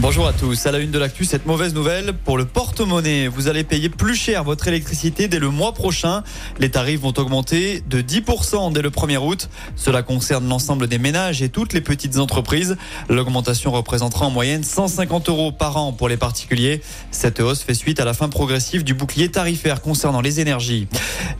Bonjour à tous. À la une de l'actu, cette mauvaise nouvelle pour le porte-monnaie. Vous allez payer plus cher votre électricité dès le mois prochain. Les tarifs vont augmenter de 10% dès le 1er août. Cela concerne l'ensemble des ménages et toutes les petites entreprises. L'augmentation représentera en moyenne 150 euros par an pour les particuliers. Cette hausse fait suite à la fin progressive du bouclier tarifaire concernant les énergies.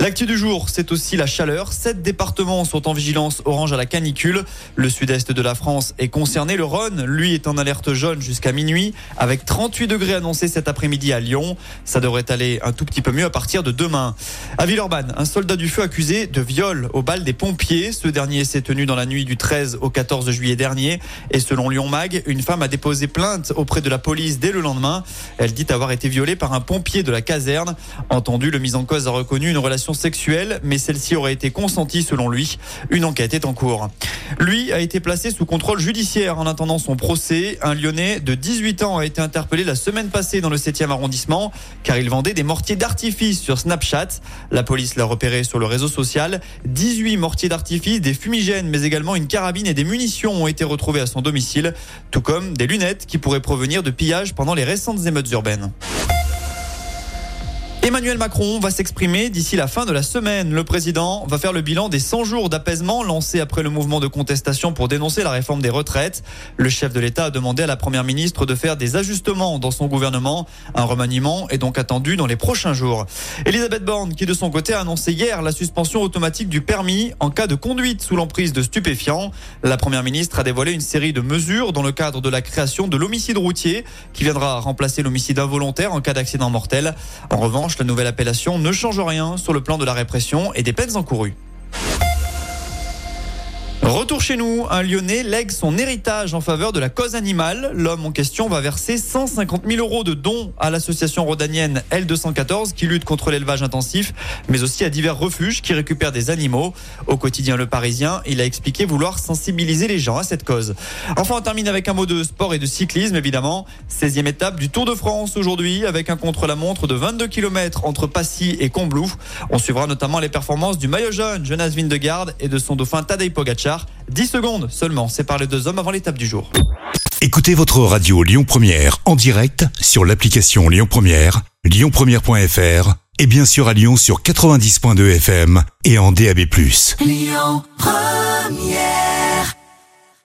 L'actu du jour, c'est aussi la chaleur. Sept départements sont en vigilance orange à la canicule. Le sud-est de la France est concerné. Le Rhône, lui, est en alerte jaune jusqu'à minuit, avec 38 degrés annoncés cet après-midi à Lyon. Ça devrait aller un tout petit peu mieux à partir de demain. À Villeurbanne, un soldat du feu accusé de viol au bal des pompiers. Ce dernier s'est tenu dans la nuit du 13 au 14 juillet dernier. Et selon Lyon Mag, une femme a déposé plainte auprès de la police dès le lendemain. Elle dit avoir été violée par un pompier de la caserne. Entendu, le mis en cause a reconnu une relation sexuelle, mais celle-ci aurait été consentie selon lui. Une enquête est en cours. Lui a été placé sous contrôle judiciaire en attendant son procès. Un Lyonnais de 18 ans a été interpellé la semaine passée dans le 7e arrondissement car il vendait des mortiers d'artifice sur Snapchat. La police l'a repéré sur le réseau social. 18 mortiers d'artifice, des fumigènes mais également une carabine et des munitions ont été retrouvés à son domicile, tout comme des lunettes qui pourraient provenir de pillages pendant les récentes émeutes urbaines. Emmanuel Macron va s'exprimer d'ici la fin de la semaine. Le président va faire le bilan des 100 jours d'apaisement lancés après le mouvement de contestation pour dénoncer la réforme des retraites. Le chef de l'État a demandé à la première ministre de faire des ajustements dans son gouvernement. Un remaniement est donc attendu dans les prochains jours. Elisabeth Borne, qui de son côté a annoncé hier la suspension automatique du permis en cas de conduite sous l'emprise de stupéfiants. La première ministre a dévoilé une série de mesures dans le cadre de la création de l'homicide routier qui viendra remplacer l'homicide involontaire en cas d'accident mortel. En revanche, la nouvelle appellation ne change rien sur le plan de la répression et des peines encourues. Retour chez nous, un Lyonnais lègue son héritage en faveur de la cause animale. L'homme en question va verser 150 000 euros de dons à l'association rhodanienne L214 qui lutte contre l'élevage intensif, mais aussi à divers refuges qui récupèrent des animaux. Au quotidien Le Parisien, il a expliqué vouloir sensibiliser les gens à cette cause. Enfin, on termine avec un mot de sport et de cyclisme, évidemment. 16e étape du Tour de France aujourd'hui avec un contre-la-montre de 22 km entre Passy et Combloux. On suivra notamment les performances du maillot jaune Jonas Vindegarde et de son dauphin Tadej Pogacar. 10 secondes seulement par les deux hommes avant l'étape du jour. Écoutez votre radio Lyon Première en direct sur l'application Lyon Première, lyonpremière.fr et bien sûr à Lyon sur 90.2 FM et en DAB+. Lyon Première